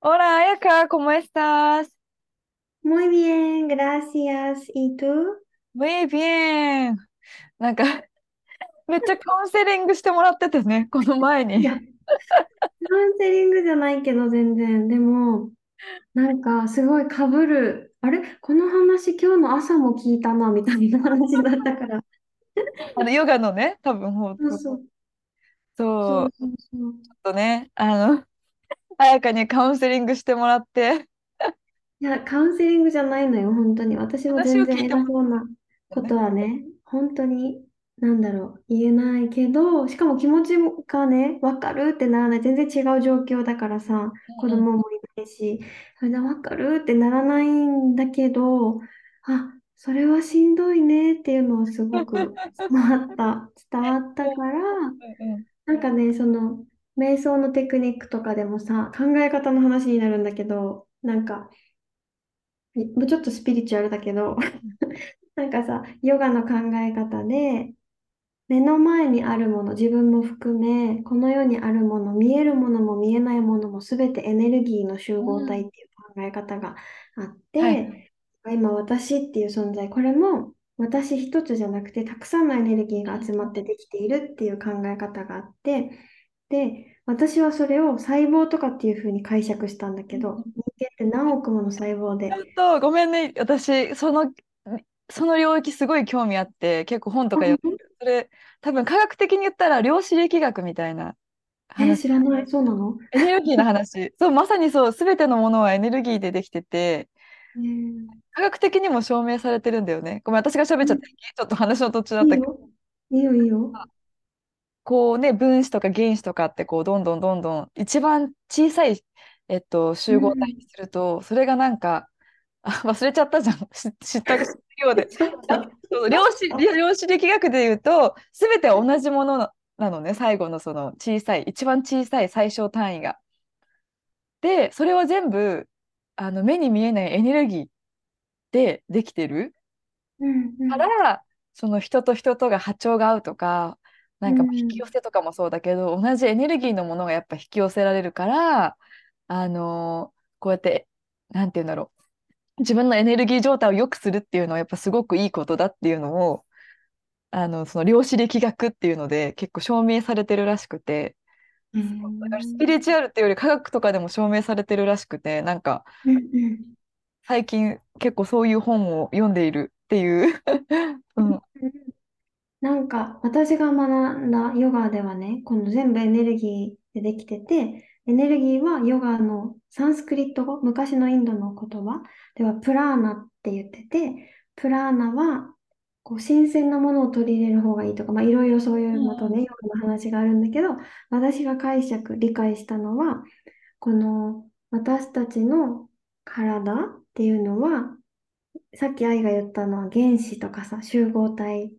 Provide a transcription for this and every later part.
Hola, Ayaka, ¿cómo estás? Muy bien, gracias. ¿Y tú? Muy bien. なんか、めっちゃカウンセリングしてもらっててね、この前や、カウンセリングじゃないけど全然。でも、なんかすごい被る。あれこの話今日の朝も聞いたな、みたいな話だったから。あのヨガのね、多分ほんそうそう。そう、ちょそうそうっとね、あの、彩香にカウンセリングしてもらって、いや、カウンセリングじゃないのよ、本当に。私も全然偉そうなことはね、本当に、なんだろう、言えないけど、しかも気持ちがね、わかるってならない。全然違う状況だからさ、子供もいないし、それでわかるってならないんだけど、あ、それはしんどいねっていうのはすごく 伝わった、伝わったから、うん。なんかね、その、瞑想のテクニックとかでもさ、考え方の話になるんだけど、なんか、いもうちょっとスピリチュアルだけど、なんかさ、ヨガの考え方で、目の前にあるもの、自分も含め、この世にあるもの、見えるものも見えないものも全てエネルギーの集合体っていう考え方があって、はい。今私っていう存在、これも私一つじゃなくて、たくさんのエネルギーが集まってできているっていう考え方があって、で、私はそれを細胞とかっていうふうに解釈したんだけど、人間って何億もの細胞で。ちょっとごめんね、私、その、その領域すごい興味あって、結構本とか読んでる。それ、多分科学的に言ったら量子力学みたいなえ、話、知らない、そうなの？エネルギーの話。そう、まさにそう、すべてのものはエネルギーでできてて、えー。科学的にも証明されてるんだよね。ごめん、私が喋っちゃっていい、ちょっと話の途中だったけど、いいよ、いいよ。こうね、分子とか原子とかって、こう、どんどんどんどん、一番小さい、えっと、集合体にすると、それがなんか、あ、忘れちゃったじゃん。し知ったようで。ちょっと、そう量子、量子力学で言うと、すべて同じものななのね、最後のその小さい、一番小さい最小単位が。で、それは全部、あの、目に見えないエネルギーでできてるうんうんから、その人と人とが波長が合うとか、なんか引き寄せとかもそうだけど、同じエネルギーのものがやっぱ引き寄せられるから、あのこうやって、なんて言うんだろう。自分のエネルギー状態を良くするっていうのはやっぱすごくいいことだっていうのを、あの、その量子力学っていうので結構証明されてるらしくて、うだからスんピリチュアルっていうより科学とかでも証明されてるらしくて、なんかうんうん最近結構そういう本を読んでいるっていう。うん。なんか私が学んだヨガではね、この全部エネルギーでできてて、エネルギーはヨガのサンスクリット語、昔のインドの言葉ではプラーナって言ってて、プラーナはこう新鮮なものを取り入れる方がいいとか、まあ、いろいろそういうまたね、ヨガの話があるんだけど、私が解釈、理解したのは、この私たちの体っていうのは、さっき愛が言ったのは原子とかさ、集合体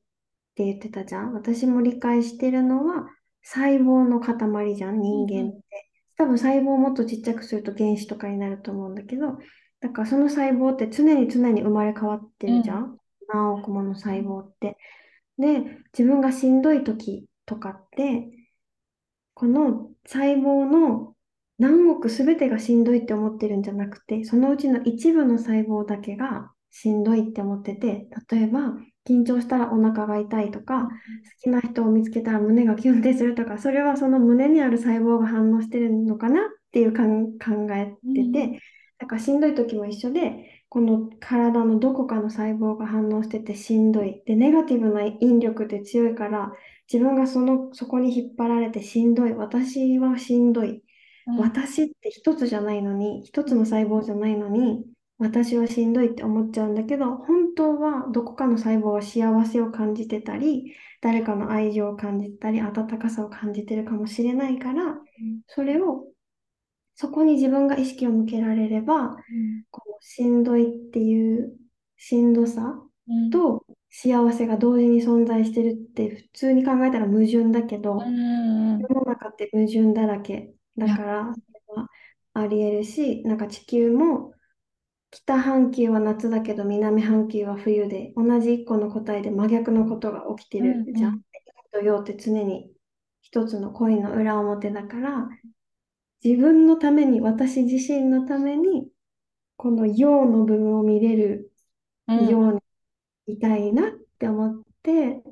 って言ってたじゃん？私も理解してるのは細胞の塊じゃん、人間って。多分細胞をもっとちっちゃくすると原子とかになると思うんだけど、だからその細胞って常に常に生まれ変わってるじゃん？何億もの細胞って。で、自分がしんどい時とかって、この細胞の何億すべてがしんどいって思ってるんじゃなくて、そのうちの一部の細胞だけがしんどいって思ってて、例えば緊張したらお腹が痛いとか、好きな人を見つけたら胸がキュンってするとか、それはその胸にある細胞が反応してるのかなっていうかん考えてて、だからしんどい時も一緒で、この体のどこかの細胞が反応しててしんどい。で、ネガティブな引力って強いから、自分がその、そこに引っ張られてしんどい。私はしんどい。私って一つじゃないのに、一つの細胞じゃないのに、私はしんどいって思っちゃうんだけど、本当はどこかの細胞は幸せを感じてたり、誰かの愛情を感じたり、温かさを感じてるかもしれないから、それを、そこに自分が意識を向けられれば、こうしんどいっていうしんどさうん。と幸せが同時に存在してるって普通に考えたら矛盾だけど、うん。世の中って矛盾だらけだから、それはありえるし、なんか地球も北半球は夏だけど南半球は冬で、同じ一個の答えで真逆のことが起きてる。うんうん。じゃん。陰と陽って常に一つのコインの裏表だから、自分のために、私自身のために、この陽の部分を見れるうん。ようにいたいなって思って、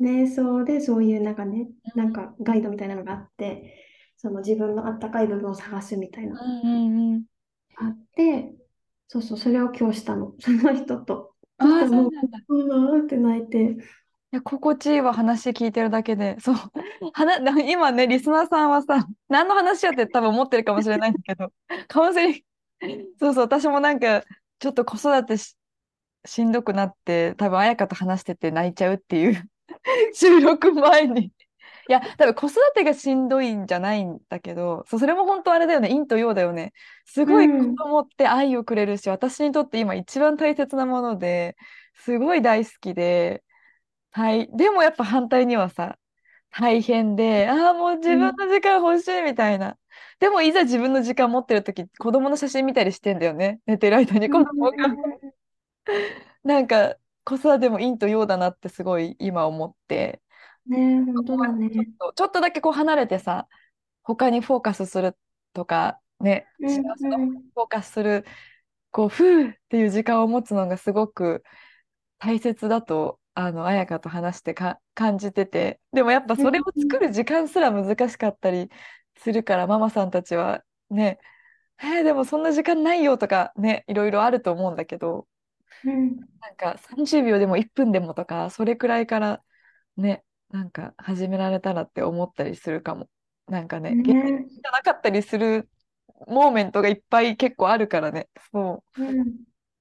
瞑想でそういうなんかね、なんかガイドみたいなのがあって、その自分のあったかい部分を探すみたいな。のがうんうんうん。あって、そうそう、それを今日したの、その人と。ああ、そう、なんだ。いうわーって泣いて。や、心地いいわ、話聞いてるだけで。そう。はな、な今ね、リスナーさんはさ、何の話やって多分思ってるかもしれないんだけど、カウンセリング、そうそう、私もなんか、ちょっと子育てし、しんどくなって、多分彩香と話してて泣いちゃうっていう 収録前に。いや、多分子育てがしんどいんじゃないんだけど、そう、それも本当あれだよね、陰と陽だよね。すごいうん子供って愛をくれるし、私にとって今一番大切なもので、すごい大好きで、はい、でもやっぱ反対にはさ、大変で、ああ、もう自分の時間欲しいみたいな。でもいざ自分の時間持ってる時、子供の写真見たりしてんだよね。寝てる間に子供が。なんか子育ても陰と陽だなってすごい今思って、ね、本当だね。ちょっと、ちょっとだけこう離れてさ、他にフォーカスするとか、ね、フォーカスする、こう、ふうっていう時間を持つのがすごく大切だと、あの、彩香と話してか感じてて、でもやっぱそれを作る時間すら難しかったりするから、ママさんたちはね、えーでもそんな時間ないよとかね、いろいろあると思うんだけど、うん。なんか30秒でも1分でもとか、それくらいからね、なんか始められたらって思ったりするかも。なんかね、現実ねじゃなかったりするモーメントがいっぱい結構あるからね。そうん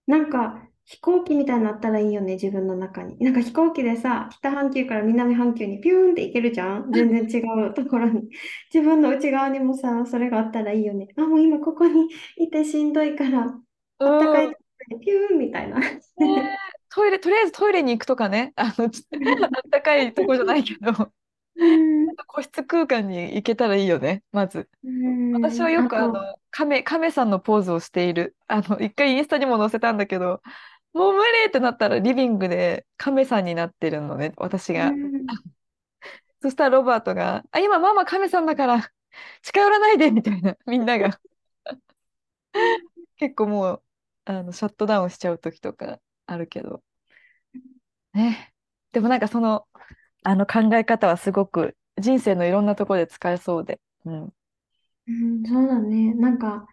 なんか飛行機みたいになったらいいよね、自分の中に。なんか飛行機でさ、北半球から南半球にピューンって行けるじゃん？全然違うところに。自分の内側にもさ、それがあったらいいよね。あ、もう今ここにいてしんどいから、う。あったかいうんところにピューンみたいな。ねトイレ、とりあえずトイレに行くとかね、あの、ちあったかいとこじゃないけど、うん個室空間に行けたらいいよね、まず。うん私はよくあとの、亀、亀さんのポーズをしている。あの、一回インスタにも載せたんだけど、もう無理ってなったらリビングで亀さんになってるのね、私が。うん そしたらロバートが、あ、今ママ亀さんだから近寄らないでみたいな、みんなが。結構もう、あの、シャットダウンしちゃう時とかあるけど。ね。でもなんかその、あの考え方はすごく人生のいろんなところで使えそうで。うん。うん、そうだね。なんか、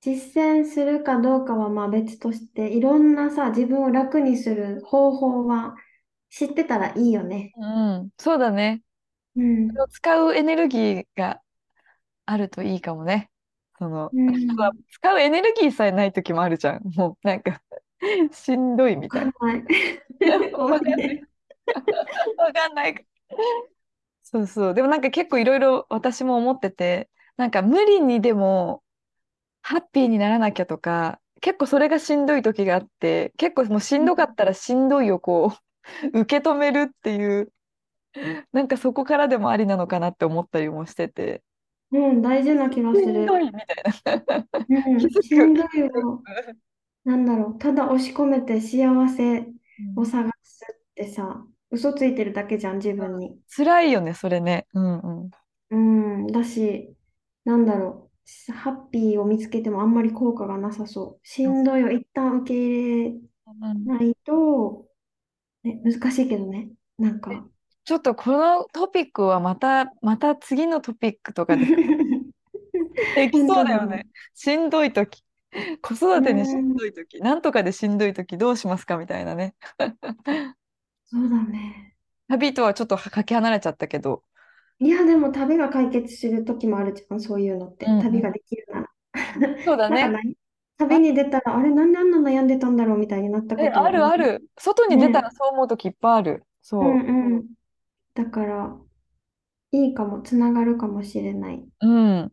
実践するかどうかはまあ別として、いろんなさ、自分を楽にする方法は知ってたらいいよね。うん、そうだね。うん。使うエネルギーがあるといいかもね。その、うん。使うエネルギーさえない時もあるじゃん。もうなんか しんどいみたいな。はい。わかんない。わかんない。そうそう。でもなんか結構いろいろ私も思ってて、なんか無理にでもハッピーにならなきゃとか、結構それがしんどい時があって、結構もうしんどかったらしんどいをこう、受け止めるっていう、なんかそこからでもありなのかなって思ったりもしてて、うん、大事な気がする。しんどいみたいな。うん、しんどいを、なんだろう、ただ押し込めて幸せを探すってさ、嘘ついてるだけじゃん、自分に。辛いよね、それね。うんうん。うん、だし、なんだろう、ハッピーを見つけてもあんまり効果がなさそう。しんどいを一旦受け入れうんないと、ね、難しいけどね、なんか。ちょっとこのトピックはまた、また次のトピックとかで できそうだよね。しんどいとき。子育てにしんどいとき、なんとかでしんどいときどうしますかみたいなね。そうだね。旅とはちょっとかけ離れちゃったけど。いや、でも旅が解決する時もあるじゃん、そういうのって。うんうん旅ができるなら。そうだね。なんかない旅に出たら、あれ、なんであんな悩んでたんだろうみたいになったこえ、とあるある。外に出たらそう思うときいっぱいある。そうう。んうん。だから、いいかも、つながるかもしれない。うん。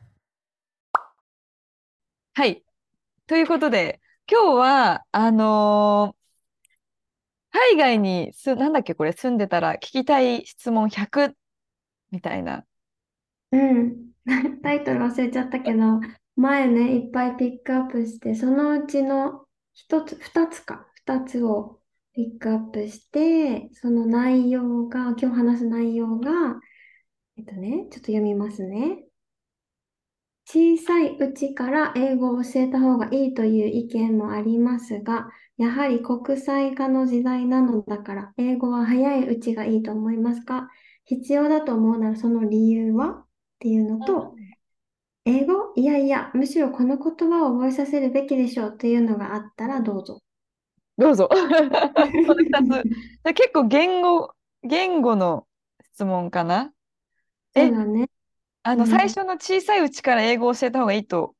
はい。ということで、今日は、あのー海外にす、なんだっけ、これ、住んでたら聞きたい質問100みたいな。うん。タイトル忘れちゃったけど、前ね、いっぱいピックアップして、そのうちの一つ、二つか、二つをピックアップして、その内容が、今日話す内容が、えっとね、ちょっと読みますね。小さいうちから英語を教えた方がいいという意見もありますが、やはり国際化の時代なのだから、英語は早いうちがいいと思いますか？必要だと思うならその理由はっていうのと、英語いやいや、むしろこの言葉を覚えさせるべきでしょうっていうのがあったらどうぞ。どうぞ。この2つ。で結構言語、言語の質問かな？え？そうだね。あの、うん最初の小さいうちから英語を教えた方がいいと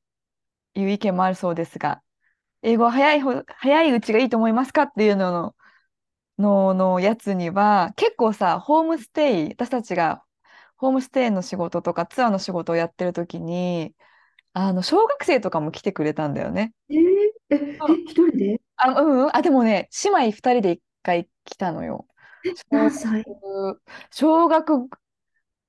いう意見もあるそうですが、英語は早いほ、早いうちがいいと思いますかっていうのの、の、のやつには、結構さ、ホームステイ、私たちがホームステイの仕事とかツアーの仕事をやってる時に、あの、小学生とかも来てくれたんだよね。えーえ、え、一人で？あ、うんうん。あ、でもね、姉妹二人で一回来たのよ。何歳？小学、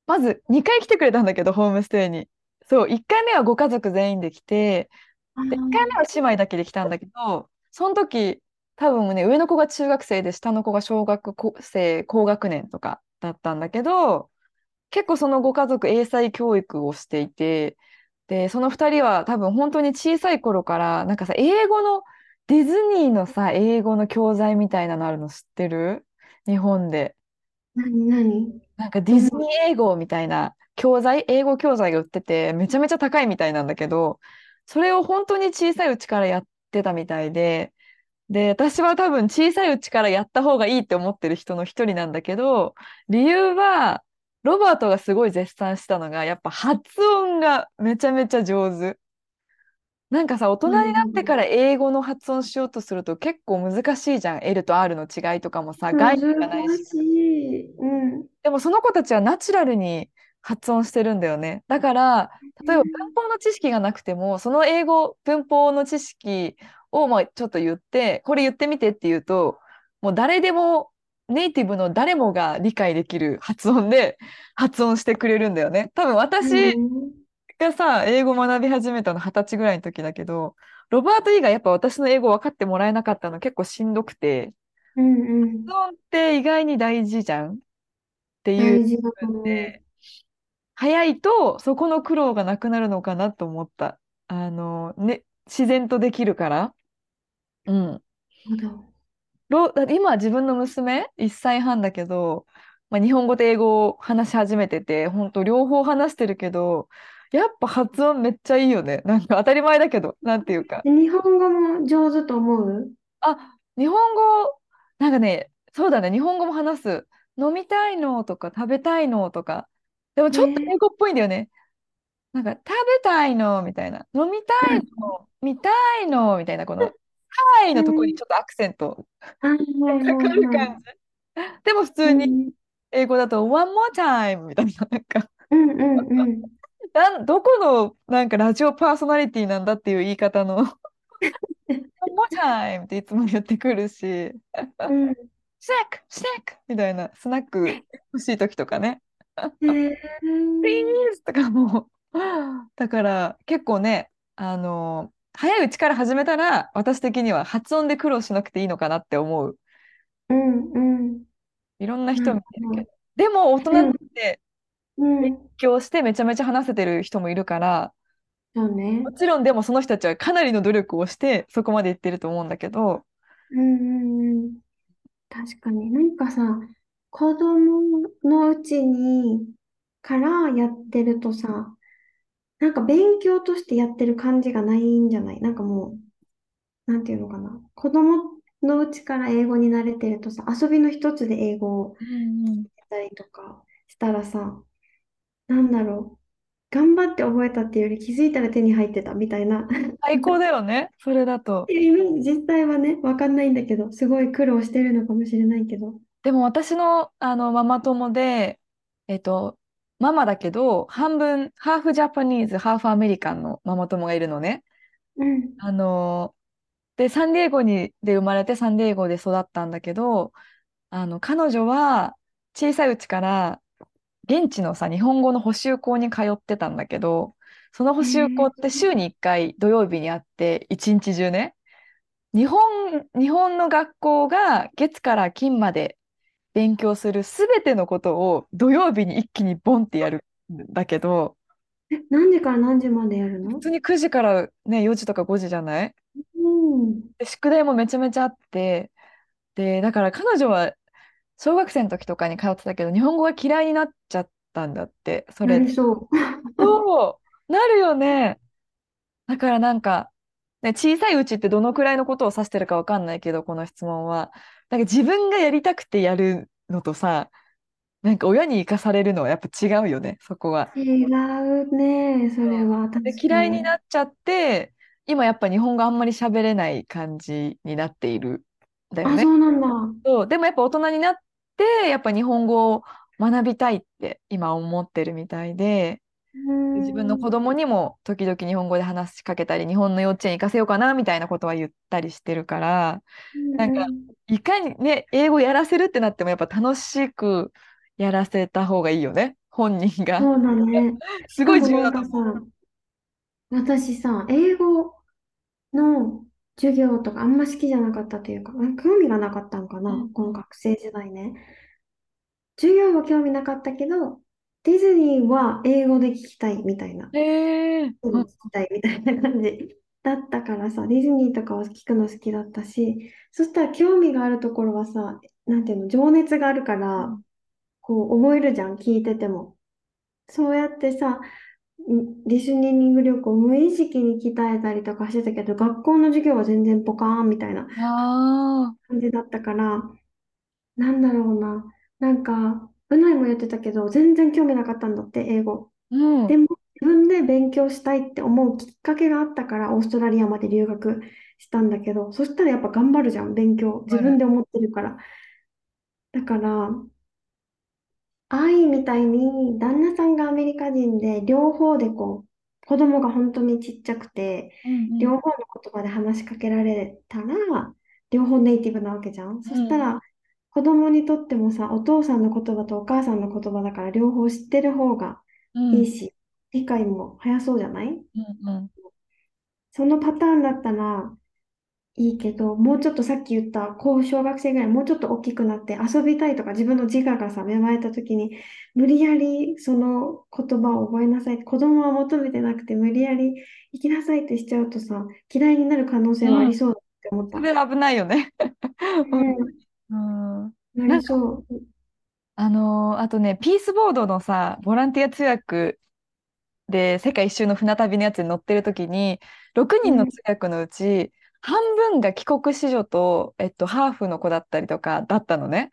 まず2回来てくれたんだけど、ホームステイに。そう、1回目はご家族全員で来て、あで1回目は姉妹だけで来たんだけど、その時、多分ね、上の子が中学生で、下の子が小学生高学年とかだったんだけど、結構そのご家族英才教育をしていて、で、その2人は多分本当に小さい頃から、なんかさ、英語の、ディズニーのさ、英語の教材みたいなのあるの知ってる？日本で。なんかディズニー英語みたいな教材、英語教材が売ってて、めちゃめちゃ高いみたいなんだけど、それを本当に小さいうちからやってたみたいで、で、私は多分小さいうちからやった方がいいって思ってる人の一人なんだけど、理由は、ロバートがすごい絶賛したのが、やっぱ発音がめちゃめちゃ上手。なんかさ、大人になってから英語の発音しようとすると結構難しいじゃん。L と R の違いとかもさ、概念がないし。難しい。うん。でもその子たちはナチュラルに発音してるんだよね。だから、例えば文法の知識がなくても、その英語、文法の知識をまあちょっと言って、これ言ってみてって言うと、もう誰でも、ネイティブの誰もが理解できる発音で発音してくれるんだよね。多分私うんがさ、英語学び始めたの二十歳ぐらいの時だけど、ロバート以外やっぱ私の英語分かってもらえなかったの結構しんどくて、うんうん。発音って意外に大事じゃんっていう大事だと思う。で、早いとそこの苦労がなくなるのかなと思った。あの、ね、自然とできるから。うん。今自分の娘？1歳半だけど、まあ、日本語と英語を話し始めてて、本当両方話してるけど、やっぱ発音めっちゃいいよね。なんか当たり前だけど、なんていうか。で日本語も上手と思う？あ、日本語、なんかね、そうだね、日本語も話す。飲みたいのとか食べたいのとか。でもちょっと英語っぽいんだよね。なんか食べたいのみたいな。飲みたいの見たいのみたいな、この、はいのところにちょっとアクセントかかるはい。感じ。でも普通に英語だと、one more time みたいな、なんか、うんうんうんうん。なんどこのなんかラジオパーソナリティなんだっていう言い方の one more time っていつも言ってくるし、うん。スナック、スナックみたいな、スナック欲しい時とかね、へえ please とかも、だから結構ね、あの、早いうちから始めたら、私的には発音で苦労しなくていいのかなって思う。うんうんいろんな人見てるうんけど。でも大人ってうん。勉強してめちゃめちゃ話せてる人もいるから、そうねも。ちろんでもその人たちはかなりの努力をしてそこまで行ってると思うんだけど、うん。確かに。なんかさ、子供のうちにからやってるとさ、なんか勉強としてやってる感じがないんじゃない？なんかもう、なんていうのかな？子供のうちから英語に慣れてるとさ、遊びの一つで英語をうんうん。たりとかしたらさ、なんだろう。頑張って覚えたっていうより気づいたら手に入ってたみたいな。最高だよね、それだと。イメージ実際はね、わかんないんだけど、すごい苦労してるのかもしれないけど。でも私の、あのママ友で、えっと、ママだけど、半分、ハーフジャパニーズ、ハーフアメリカンのママ友がいるのね。うん。あの、で、サンディエゴにで生まれて、サンディエゴで育ったんだけど、あの、彼女は小さいうちから、現地のさ、日本語の補習校に通ってたんだけど、その補習校って週に1回土曜日にあって、一日中ね、日本、日本の学校が月から金まで勉強するすべてのことを土曜日に一気にボンってやるんだけど、え、何時から何時までやるの？普通に9時からね、4時とか5時じゃない？うん。で、宿題もめちゃめちゃあって、で、だから彼女は小学生の時とかに通ってたけど、日本語が嫌いになっちゃったんだって、それで。なりそう。なるよね。だからなんか、ね、小さいうちってどのくらいのことを指してるかわかんないけど、この質問は。なんか自分がやりたくてやるのとさ、なんか親に生かされるのはやっぱ違うよね、そこは。違うね、それは嫌いにに。なっちゃって、今やっぱ日本語あんまり喋れない感じになっているんだよあ、ね。そうなんだ。そう、でもやっぱ大人になって、やっぱ日本語を学びたいって今思ってるみたいで、う自分の子ん。供にも時々日本語で話しかけたり、日本の幼稚園行かせようかなみたいなことは言ったりしてるから、なんか、いかにね、英語やらせるってなってもやっぱ楽しくやらせた方がいいよね、本人が。そうだね。すごい重要だとかさ、私さ、英語の授業とかあんま好きじゃなかったというか、うん興味がなかったんかな、うんこの学生時代ね。授業は興味なかったけど、ディズニーは英語で聞きたいみたいな。へえー、聞きたいみたいな感じだったからさ、ディズニーとかを聞くの好きだったし、そしたら興味があるところはさ、なんていうの、情熱があるから、こう覚えるじゃん、聞いてても。そうやってさ、んリスニング力を無意識に鍛えたりとかしてたけど、学校の授業は全然ポカーンみたいなあ感じだったから、なんだろうな。なんか、うないも言ってたけど、全然興味なかったんだって、英語。あ、うん、でも、自分で勉強したいって思うきっかけがあったから、オーストラリアまで留学したんだけど、そしたらやっぱ頑張るじゃん、勉強。自分で思ってるから。だから、愛みたいに旦那さんがアメリカ人で両方でこう子供が本当にちっちゃくてうん両方の言葉で話しかけられたら両方ネイティブなわけじゃん。そしたら子供にとってもさお父さんの言葉とお母さんの言葉だから両方知ってる方がうん、いいし理解も早そうじゃない？うんうん。そのパターンだったらいいけど、もうちょっとさっき言った、こう小学生ぐらい、もうちょっと大きくなって遊びたいとか、自分の自我がさ、芽生えた時に、無理やりその言葉を覚えなさい。子供は求めてなくて、無理やり行きなさいってしちゃうとさ、嫌いになる可能性はありそうだって思った。それ危ないよね。うん、うんなりそう。あのーあとね、ピースボードのさ、ボランティア通訳で世界一周の船旅のやつに乗ってる時に、6人の通訳のうち、半分が帰国子女と、えっと、ハーフの子だったりとかだったのね。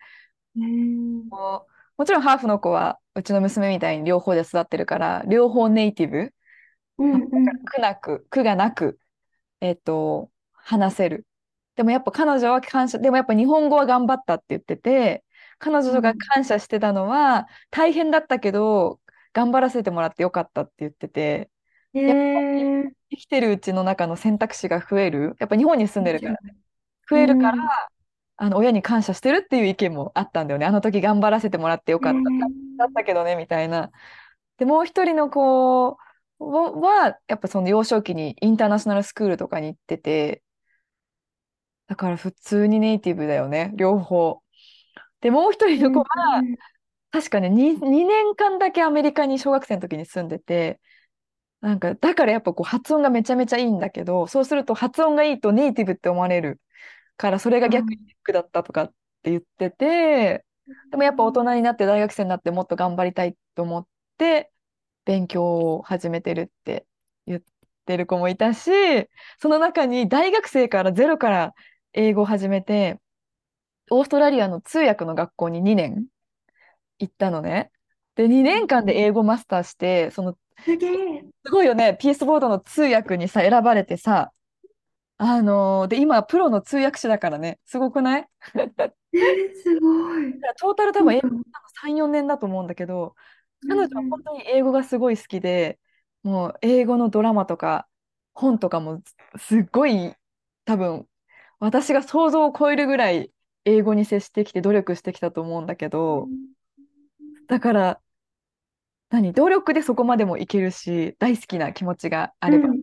もちろんハーフの子はうちの娘みたいに両方で育ってるから、両方ネイティブ。うんうん苦なく、苦がなく、えっと、話せる。でもやっぱ彼女は感謝、でもやっぱ日本語は頑張ったって言ってて、彼女が感謝してたのは、大変だったけど、頑張らせてもらってよかったって言ってて、ねえ生きてるうちの中の選択肢が増える？やっぱ日本に住んでるからね。増えるから、うんあの、親に感謝してるっていう意見もあったんだよね。あの時頑張らせてもらってよかった。だったけどね、みたいな。で、もう一人の子は、はやっぱその幼少期にインターナショナルスクールとかに行ってて、だから普通にネイティブだよね、両方。で、もう一人の子は、確かね、2、2年間だけアメリカに小学生の時に住んでて、なんか、だからやっぱこう発音がめちゃめちゃいいんだけど、そうすると発音がいいとネイティブって思われるから、それが逆にネックだったとかって言ってて、でもやっぱ大人になって大学生になってもっと頑張りたいと思って勉強を始めてるって言ってる子もいたし、その中に大学生からゼロから英語を始めて、オーストラリアの通訳の学校に2年行ったのね。で、2年間で英語マスターして、そのすげえ。すごいよね。ピースボードの通訳にさ、選ばれてさ、あのーで、今、プロの通訳者だからね。すごくない？えーすごい。トータル多分英語なんか3、4年だと思うんだけど、彼女はうん本当に英語がすごい好きで、もう英語のドラマとか本とかもすっごい多分私が想像を超えるぐらい英語に接してきて努力してきたと思うんだけど、だから何？努力でそこまでもいけるし、大好きな気持ちがあれば。うん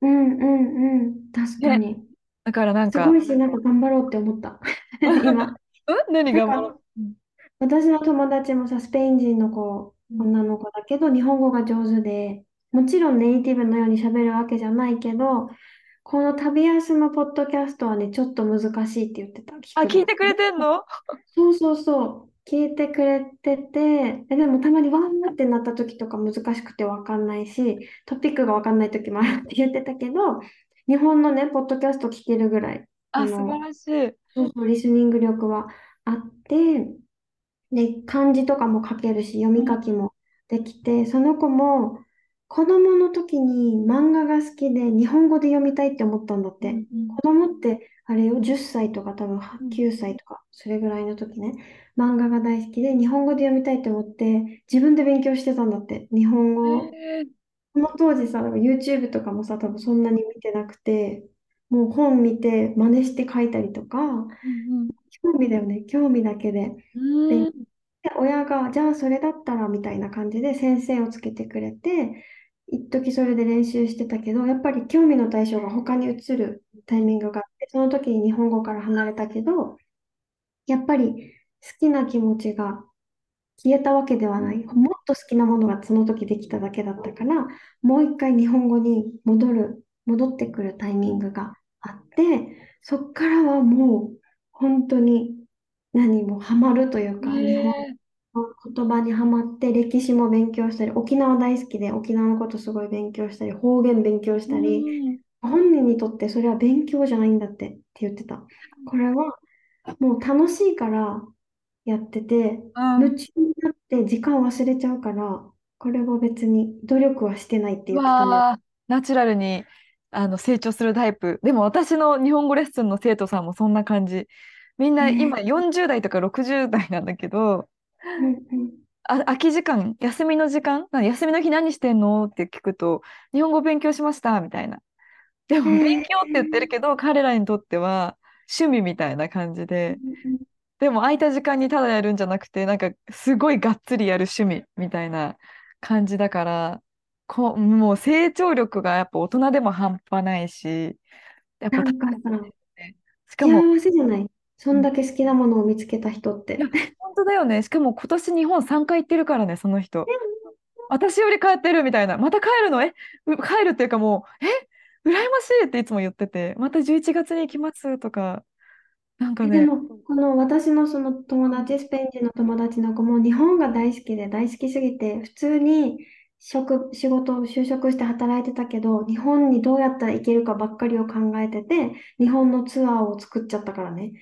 うんうんうん。確かに。だからなんか、すごいし、なんか頑張ろうって思った。今。うん？何がなんか私の友達もさ、スペイン人の子、女の子だけど、日本語が上手で、もちろんネイティブのように喋るわけじゃないけど、この旅休むポッドキャストはね、ちょっと難しいって言ってた。あ、聞いてくれてんの？そうそうそう。聞いてくれてて、えでもたまにわーってなった時とか難しくてわかんないし、トピックがわかんない時もあるって言ってたけど、日本のね、ポッドキャスト聞けるぐらい、あ、あ素晴の、らしい。そうそう、リスニング力はあって、で、漢字とかも書けるし、読み書きもできて、その子も子供の時に漫画が好きで日本語で読みたいって思ったんだって。うん子供ってあれよ、10歳とか多分うん。9歳とか、それぐらいの時ね、漫画が大好きで日本語で読みたいって思って、自分で勉強してたんだって、日本語。を。へー。その当時さ、YouTube とかもさ、多分そんなに見てなくて、もう本見て真似して書いたりとか、うん興味だよね、興味だけで。うん。で親が、じゃあそれだったらみたいな感じで先生をつけてくれて、一時それで練習してたけど、やっぱり興味の対象が他に移るタイミングがあって、その時に日本語から離れたけど、やっぱり好きな気持ちが消えたわけではない。もっと好きなものがその時できただけだったから、もう一回日本語に戻る、戻ってくるタイミングがあって、そっからはもう本当に何もハマるというか、日本へ言葉にはまって歴史も勉強したり沖縄大好きで沖縄のことすごい勉強したり方言勉強したーりうん本人にとってそれは勉強じゃないんだってって言ってたこれはもう楽しいからやっててうん夢中になって時間忘れちゃうからこれは別に努力はしてないって言ってたねナチュラルにあの成長するタイプ。でも私の日本語レッスンの生徒さんもそんな感じ。みんなね今40代とか60代なんだけど、うんうんあ、空き時間、休みの時間、な休みの日何してんの？って聞くと、日本語勉強しましたみたいな。でも勉強って言ってるけど、彼らにとっては趣味みたいな感じで、でも空いた時間にただやるんじゃなくて、なんかすごいがっつりやる趣味みたいな感じだから、こもう成長力がやっぱ大人でも半端ないし、やっぱなんかさしかも、幸せじゃない？そんだけ好きなものを見つけた人って。本当だよね。しかも今年日本3回行ってるからね、その人。私より帰ってるみたいな。また帰るの？え、う帰るっていうかもう、え、羨ましいっていつも言ってて、また11月に行きますとか、なんかね、えでも、この私のその友達、スペイン人の友達の子も日本が大好きで大好きすぎて、普通に職、仕事を就職して働いてたけど、日本にどうやったら行けるかばっかりを考えてて、日本のツアーを作っちゃったからね。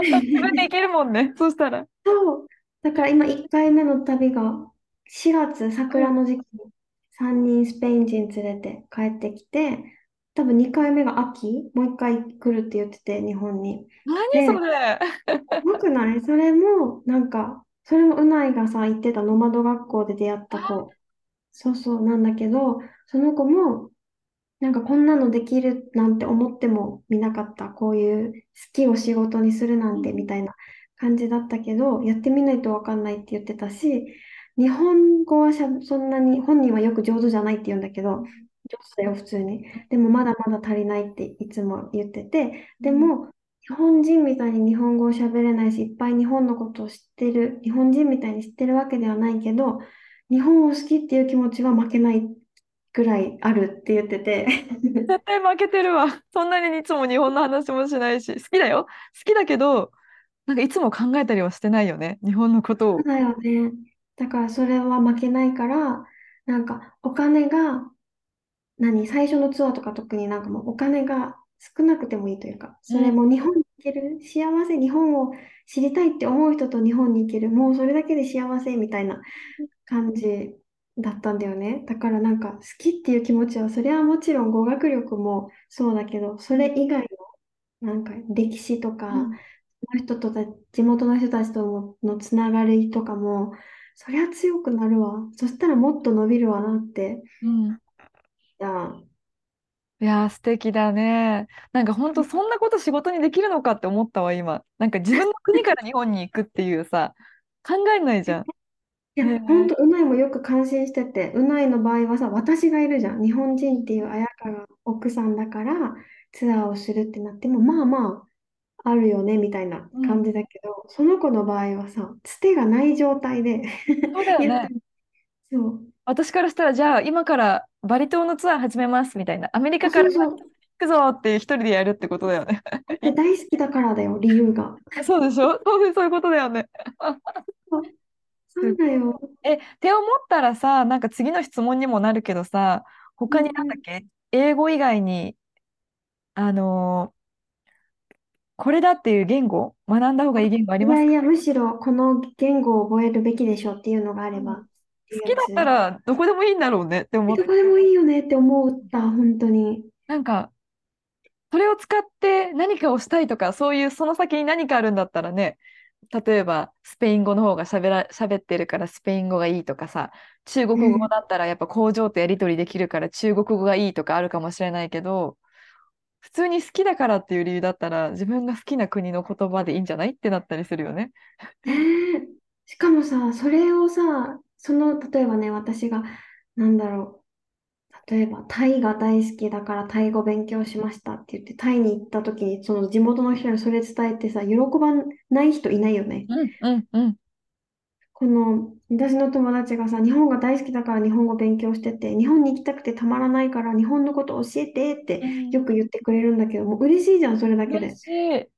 自分で行けるもんね、そしたら。そう。だから今1回目の旅が4月、桜の時期に3人スペイン人連れて帰ってきて、多分2回目が秋、もう1回来るって言ってて、日本に。何それ？よくない？それも、なんか、それもうないがさ、言ってたノマド学校で出会った子。そうそうなんだけど、その子も、なんかこんなのできるなんて思ってもみなかった。こういう好きを仕事にするなんてみたいな感じだったけど、やってみないとわかんないって言ってたし、日本語はしゃ、そんなに、本人はよく上手じゃないって言うんだけど、上手だよ、普通に。でもまだまだ足りないっていつも言ってて、でも、日本人みたいに日本語を喋れないし、いっぱい日本のことを知ってる、日本人みたいに知ってるわけではないけど、日本を好きっていう気持ちは負けないぐらいあるって言ってて、絶対負けてるわ。そんなにいつも日本の話もしないし、好きだよ。好きだけど、なんかいつも考えたりはしてないよね。日本のことを。そうだよね。だからそれは負けないから、なんかお金が、何、最初のツアーとか特になんかもうお金が少なくてもいいというか、それも日本に行ける、幸せ、日本を知りたいって思う人と日本に行ける、もうそれだけで幸せみたいな感じだったんだよね。だからなんか好きっていう気持ちは、それはもちろん語学力もそうだけど、それ以外のなんか歴史とか、うんその人とた地元の人たちとの、のつながりとかも、そりゃ強くなるわ。そしたらもっと伸びるわなって。うんじゃあ、いやー、素敵だね。なんか本当そんなこと仕事にできるのかって思ったわ、今。なんか自分の国から日本に行くっていうさ、考えないじゃん。いや、ね本当、うないもよく感心してて、うないの場合はさ、私がいるじゃん。日本人っていう綾香が奥さんだからツアーをするってなっても、まあまあ、あるよね、みたいな感じだけど、その子の場合はさ、つてがない状態でそうだよね。そう。私からしたら、じゃあ今からバリ島のツアー始めますみたいな。アメリカからそうそう行くぞって一人でやるってことだよね。で大好きだからだよ、理由が。そうでしょ？そうそういうことだよね。そうだよ。え、って思ったらさ、なんか次の質問にもなるけどさ、他になんだっけ、英語以外に、あのーこれだっていう言語、学んだ方がいい言語ありますやいや、むしろこの言語を覚えるべきでしょっていうのがあれば。好きだったらどこでもいいんだろうねって思って。どこでもいいよねって思った、本当に。なんか、それを使って何かをしたいとか、そういうその先に何かあるんだったらね、例えばスペイン語の方がしゃべら、喋ってるからスペイン語がいいとかさ、中国語だったらやっぱ工場とやり取りできるから中国語がいいとかあるかもしれないけど、普通に好きだからっていう理由だったら自分が好きな国の言葉でいいんじゃないってなったりするよね。ねえしかもさ、それをさ、その、例えばね、私が、なんだろう。例えば、タイが大好きだからタイ語勉強しましたって言って、タイに行った時に、その地元の人にそれ伝えてさ、喜ばない人いないよね。うんうんうん。この、私の友達がさ、日本が大好きだから日本語勉強してて、日本に行きたくてたまらないから日本のこと教えてってよく言ってくれるんだけど、もう嬉しいじゃん、それだけで嬉。しい。え、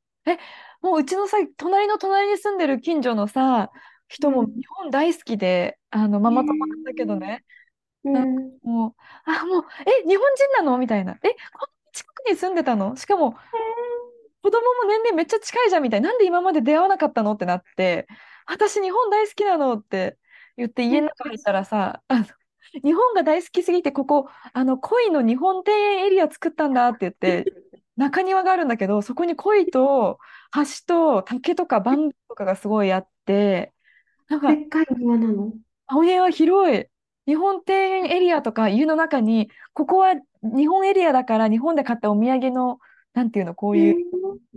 もううちのさ、隣の隣に住んでる近所のさ、人もうん日本大好きで、あの、ママ友なんだけどね、うん。もう、あ、もう、え、日本人なの？みたいな。え、こんな近くに住んでたの？しかも、子供も年齢めっちゃ近いじゃんみたいな。なんで今まで出会わなかったの？ってなって、私日本大好きなのって言って家の中入ったらさ、あの日本が大好きすぎて、ここ、あの、鯉の日本庭園エリア作ったんだって言って、中庭があるんだけど、そこに鯉と橋と竹とかバンとかがすごいあって、なんかで、っかい庭なの？お家は広い。日本庭園エリアとか家の中に、ここは日本エリアだから日本で買ったお土産の、なんていうの、こういう、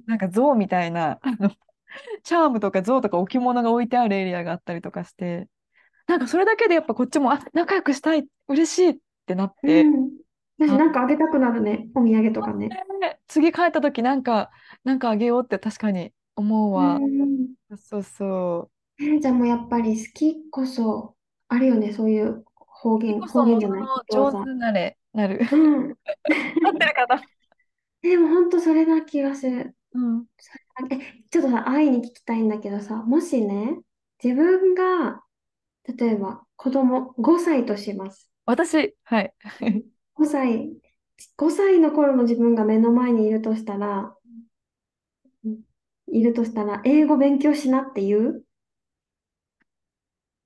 なんか像みたいな、あの、チャームとか像とか置物が置いてあるエリアがあったりとかして、なんかそれだけでやっぱこっちも、あ、仲良くしたい、嬉しいってなって、うん。私なんかあげたくなるね。お土産とかね。ね次帰った時なんか、なんかあげようって確かに思うわ。うんそうそえーじゃあもうやっぱり好きこそ、あるよね、そういう方う。言、方言じゃない。上手なれ、なる。うん。合ってるかな でも本当それな気がする。うん。え、ちょっとさ、愛に聞きたいんだけどさ、もしね、自分が、例えば子供5歳とします。私、はい。5歳、5歳の頃の自分が目の前にいるとしたら、いるとしたら、英語勉強しなって言う？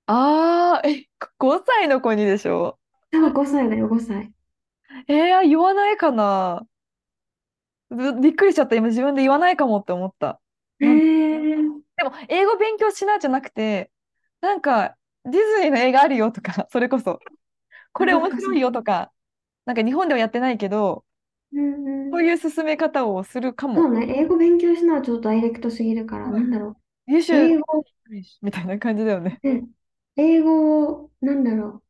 ああ、え、5歳の子にでしょ？多分5歳だよ、5歳。えー、言わないかなびびっくりしちゃった。今自分で言わないかもって思った。えー、でも、英語勉強しなじゃなくて、なんか、ディズニーの映画あるよとか、それこそ、これ面白いよとか、なんか日本ではやってないけど、うんうんそういう進め方をするかも。そうね、英語勉強しなはちょっとダイレクトすぎるから、うんなんだろう。should 英語、みたいな感じだよね。うん英語を、なんだろう。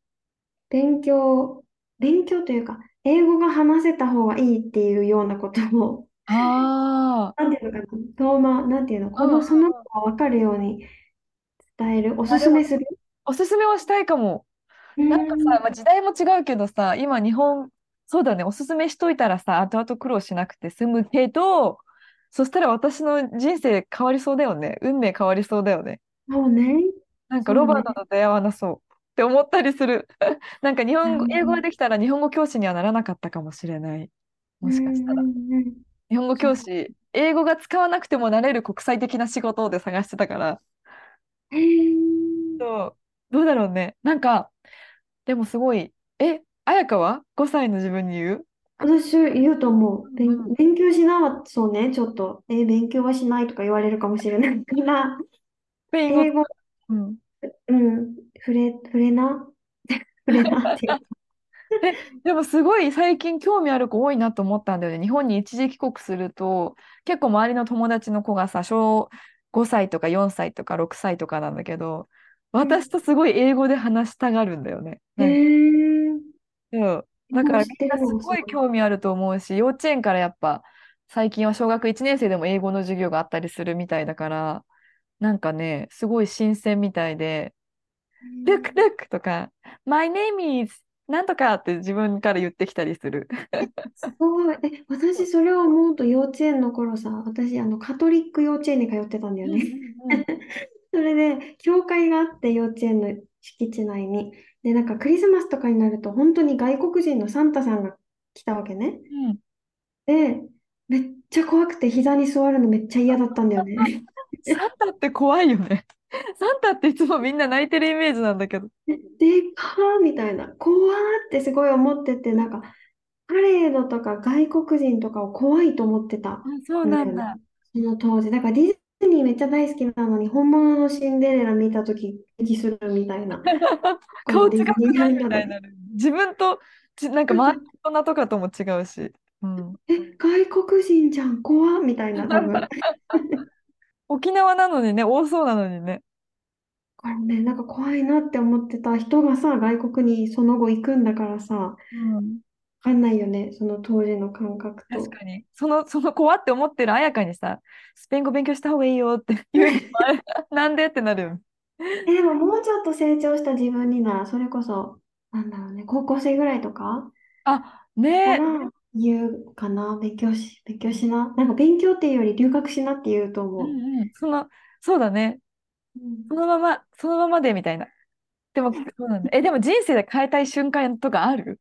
勉強、勉強というか、英語が話せた方がいいっていうようなことを、ああ、なんていうのかな、遠ま、なんていうの、この、うんその子がわかるように伝える、おすすめする。おすすめはしたいかも。なんかうんさ、まあ、時代も違うけどさ、今日本、そうだね、おすすめしといたらさ、後々苦労しなくて済むけど、そしたら私の人生変わりそうだよね。運命変わりそうだよね。そうね。なんかそうねロバートと出会わなそうって思ったりする。なんか日本語、うん英語ができたら日本語教師にはならなかったかもしれない。もしかしたら。日本語教師、英語が使わなくてもなれる国際的な仕事で探してたから。そう、どうだろうね。なんか、でもすごい、え、彩香は ?5 歳の自分に言う？私言うと思う。勉、うん勉強しなは、そうね、ちょっと、え、勉強はしないとか言われるかもしれないから、スペイン語、英語、うん。うん、触れ、触れな、触れなっていう。でもすごい最近興味ある子多いなと思ったんだよね。日本に一時帰国すると、結構周りの友達の子がさ、小5歳とか4歳とか6歳とかなんだけど、私とすごい英語で話したがるんだよね。へなんだからみんなすごい興味あると思うし、幼稚園からやっぱ最近は小学1年生でも英語の授業があったりするみたいだから、なんかね、すごい新鮮みたいで、Look, look とか、My name is なんとかって自分から言ってきたりする。すごい。え、私それを思うと幼稚園の頃さ、私あのカトリック幼稚園に通ってたんだよね。それで、教会があって幼稚園の敷地内に。で、なんかクリスマスとかになると本当に外国人のサンタさんが来たわけね。うんで、めっちゃ怖くて膝に座るのめっちゃ嫌だったんだよね。サンタって怖いよね。サンタっていつもみんな泣いてるイメージなんだけど。で、でかーみたいな、怖ーってすごい思ってて、なんか、パレードとか外国人とかを怖いと思ってた。あ、そうなんだ。その当時。だからディズニーめっちゃ大好きなのに、本物のシンデレラ見たとき、息するみたいな。顔違ディズニーくないみたいになる。自分と、ちなんか周りの大人とかとも違うし。うん。え、外国人じゃん、怖っみたいな、多分。沖縄なのにね、多そうなのにね。これね、なんか怖いなって思ってた人がさ、外国にその後行くんだからさ、わうん。かんないよね、その当時の感覚と。確かに。その、その怖って思ってる彩香にさ、スペイン語勉強した方がいいよって 言う なんでってなるよでももうちょっと成長した自分になら、それこそ、なんだろうね、高校生ぐらいとかあ、かねえ。ら言うかな、勉強し、勉強しな？なんか勉強っていうより留学しなって言うとう思う。んうん。その、そうだね。うんそのまま、そのままでみたいな。でも、そうなんだ。え、でも人生で変えたい瞬間とかある？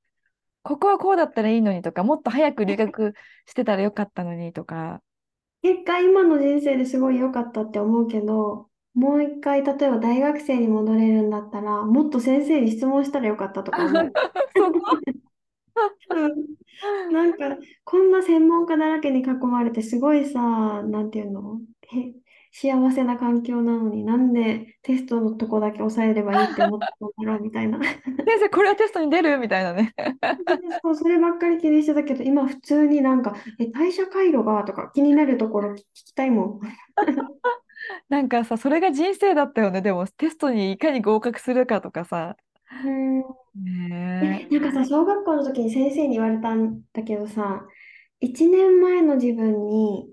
ここはこうだったらいいのにとか、もっと早く留学してたらよかったのにとか。結果、今の人生ですごい良かったって思うけど、もう一回、例えば大学生に戻れるんだったら、もっと先生に質問したらよかったとか思う。そこ？うん なんか、こんな専門家だらけに囲まれて、すごいさ、なんていうの、へ、幸せな環境なのになんでテストのとこだけ抑えればいいって思ったんだろうみたいな。先生、これはテストに出る？みたいなね。そう、そればっかり気にしてたけど、今普通になんか、え、代謝回路がとか気になるところ聞きたいもん。なんかさ、それが人生だったよね。でも、テストにいかに合格するかとかさ。うんねえ、なんかさ、小学校の時に先生に言われたんだけどさ、1年前の自分に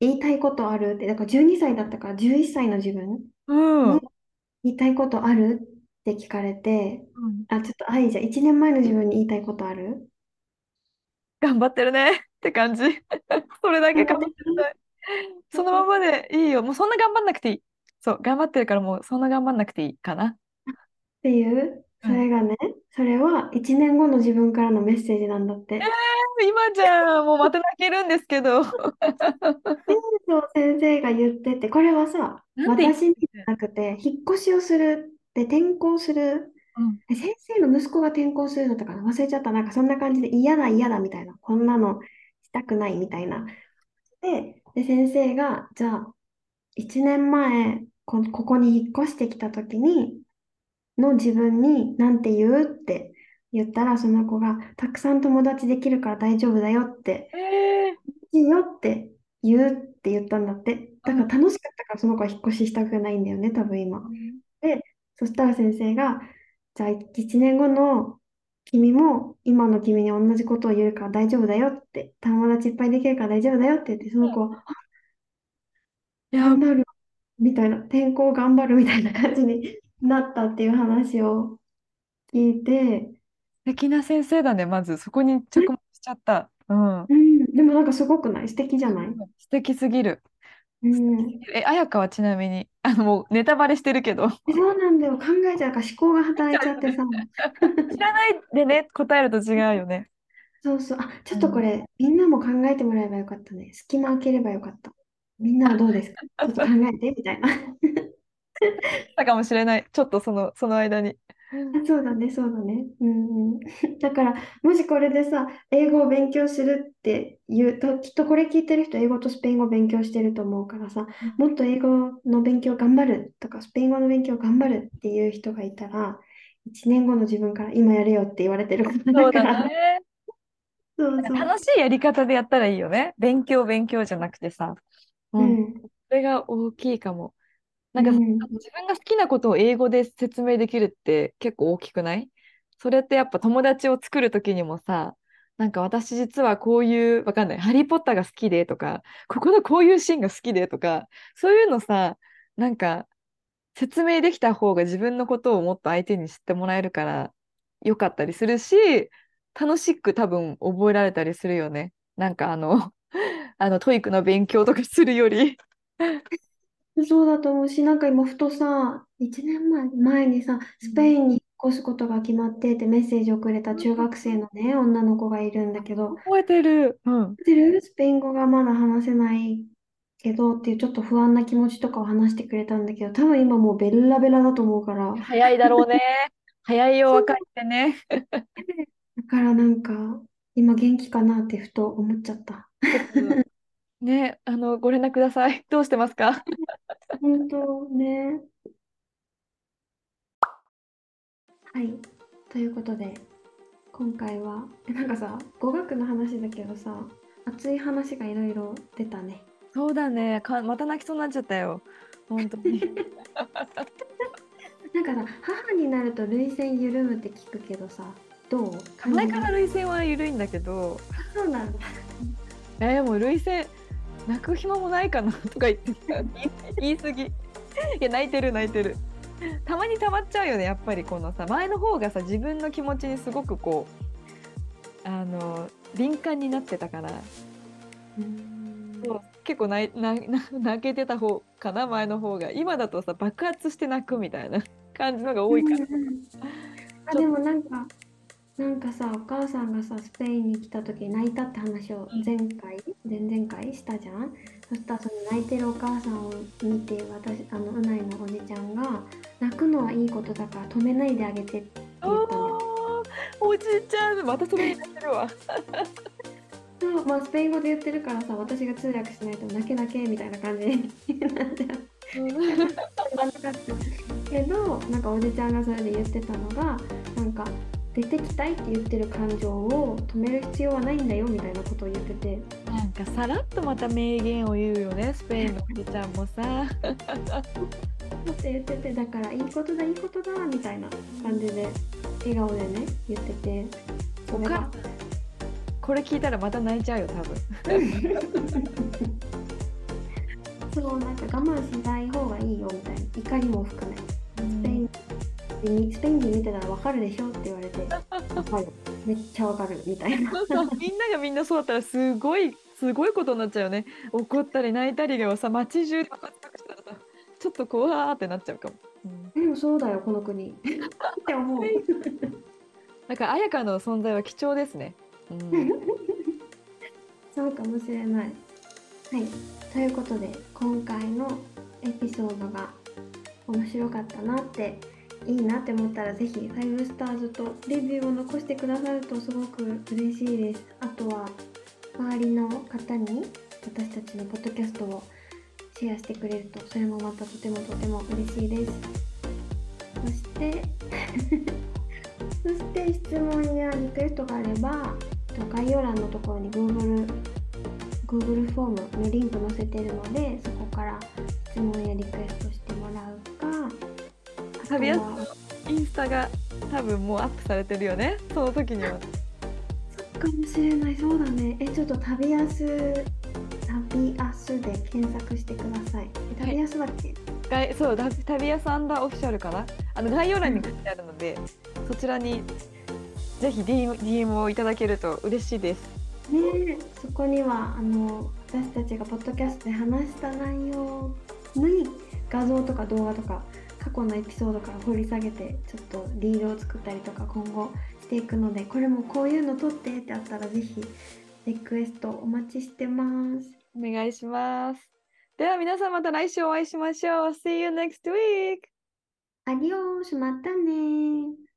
言いたいことあるって、だから12歳だったから11歳の自分、うん。うん。言いたいことあるって聞かれて、あ、ちょっと、はい、じゃあ1年前の自分に言いたいことある？頑張ってるね って感じ。それだけかもしれない。そのままでいいよ。もうそんな頑張んなくていい。そう、頑張ってるからもうそんな頑張んなくていいかな。っていう、それがね、それは1年後の自分からのメッセージなんだって。今じゃもうまた泣けるんですけど。そう先生が言ってて、これはさ、なんて言っ私にじゃなくて、引っ越しをするって転校する、うん。え先生の息子が転校するのとか忘れちゃった、なんかそんな感じで嫌だ嫌だみたいな、こんなのしたくないみたいな。で、で先生が、じゃあ、1年前こ、ここに引っ越してきた時に、の自分に何て言うって言ったら、その子が、たくさん友達できるから大丈夫だよって。えいいよって言うって言ったんだって。だから楽しかったからその子は引っ越ししたくないんだよね、多分今。で、そしたら先生が、じゃあ1年後の君も今の君に同じことを言うから大丈夫だよって、友達いっぱいできるから大丈夫だよって言って、その子は、あいや、頑張るみたいな、転校頑張るみたいな感じになったっていう話を聞いて、素敵な先生だね、まず。そこに着目しちゃった。うん。うん、でもなんかすごくない？素敵じゃない？素敵すぎる。うん。え、彩香はちなみに、あの、もうネタバレしてるけど、そうなんだよ。考えちゃうから思考が働いちゃってさ。知らないでね、答えると違うよね。そうそう。あ、ちょっとこれ、みんなも考えてもらえばよかったね。隙間開ければよかった。みんなはどうですか？ちょっと考えて、みたいな。たかもしれない。ちょっとその、その間に。あそうだね、そうだね。うんうん。だから、もしこれでさ、英語を勉強するって言うと、きっとこれ聞いてる人、英語とスペイン語を勉強してると思うからさ、もっと英語の勉強頑張るとか、スペイン語の勉強頑張るっていう人がいたら、1年後の自分から今やれよって言われてることだだから、ね。そうそう。楽しいやり方でやったらいいよね。勉強、勉強じゃなくてさ。う。うんん。それが大きいかも。なんか、うん自分が好きなことを英語で説明できるって結構大きくない？それってやっぱ友達を作る時にもさ、なんか私実はこういう、わかんない、ハリー・ポッターが好きでとか、ここのこういうシーンが好きでとか、そういうのさ、なんか説明できた方が自分のことをもっと相手に知ってもらえるからよかったりするし、楽しく多分覚えられたりするよね。なんかあの、あの TOEIC の勉強とかするより。そうだと思うし、なんか今ふとさ、1年前、前にさ、スペインに引っ越すことが決まってってメッセージをくれた中学生のね、女の子がいるんだけど、覚えてる。うん。知ってる？スペイン語がまだ話せないけどっていうちょっと不安な気持ちとかを話してくれたんだけど、多分今もうベッラベラだと思うから、だ早いだろうね。早いよ、若いってね。からなんか、今元気かなってふと思っちゃった。ね、あの、ご連絡ください。どうしてますか？本当ね。はい。ということで、今回は、えなんかさ、語学の話だけどさ、熱い話がいろいろ出たね。そうだね。か、また泣きそうになっちゃったよ。本当に。なんかさ、母になると涙腺緩むって聞くけどさ、どう？前から涙腺は緩いんだけど、そうなんだ。えでも涙腺、泣く暇もないかなとか言って言い過ぎ。いや、泣いてる泣いてる。たまに溜まっちゃうよね、やっぱりこのさ、前の方がさ、自分の気持ちにすごくこう、あの、敏感になってたから、うん。そう結構泣 泣けてた方かな前の方が。今だとさ爆発して泣くみたいな感じのが多いから、あ、でもなんか、なんかさ、お母さんがさ、スペインに来た時泣いたって話を前回、前々回したじゃん？そしたらその泣いてるお母さんを見て、私、あの、うないのおじちゃんが、泣くのはいいことだから止めないであげてって言ったのよ。おじいちゃんまたそれに泣いてるわそう、まあ、スペイン語で言ってるからさ、私が通訳しないと泣け泣けみたいな感じになっちゃう。けどなんかおじちゃんがそれで言ってたのがなんか出てきたいって言ってる感情を止める必要はないんだよみたいなことを言ってて。なんかさらっとまた名言を言うよねスペインのおじちゃんもさ。って言っててだからいいことだいいことだみたいな感じで笑顔でね言ってて。それがお母これ聞いたらまた泣いちゃうよ多分。そうなんか我慢しない方がいいよみたいな。怒りも含めでスペインで見てたらわかるでしょって言われてわかるめっちゃわかるみたいな。そうそうみんながみんなそうだったらすごいすごいことになっちゃうよね。怒ったり泣いたりがさ街中で爆発したらさちょっと怖ーってなっちゃうかも、うん。でもそうだよこの国。って思う。だから彩香の存在は貴重ですね、うん、そうかもしれない。はい。ということで、今回のエピソードが面白かったなって、いいなって思ったら、ぜひ5スターズとレビューを残してくださるとすごく嬉しいです。あとは、周りの方に私たちのポッドキャストをシェアしてくれると、それもまたとてもとても嬉しいです。そして、そして質問やリクエストがあれば、概要欄のところに Google, Google フォームのリンク載せてるのでそこから質問やリクエストあと食べやすはインスタが多分もうアップされてるよね。その時には。かもしれない。そうだね。えちょっと旅安旅安で検索してください。え旅安だっけ、がいそうだ旅屋さんだオフィシャルかな？あの概要欄に書いてあるのでそちらにぜひ DM, DM をいただけると嬉しいです。ねえ。そこにはあの私たちがポッドキャストで話した内容に画像とか動画とか過去のエピソードから掘り下げてちょっとリードを作ったりとか今後していくのでこれもこういうの撮ってってあったらぜひリクエストお待ちしてます。お願いします。では皆さんまた来週お会いしましょう。See you next week! アディオーシまたね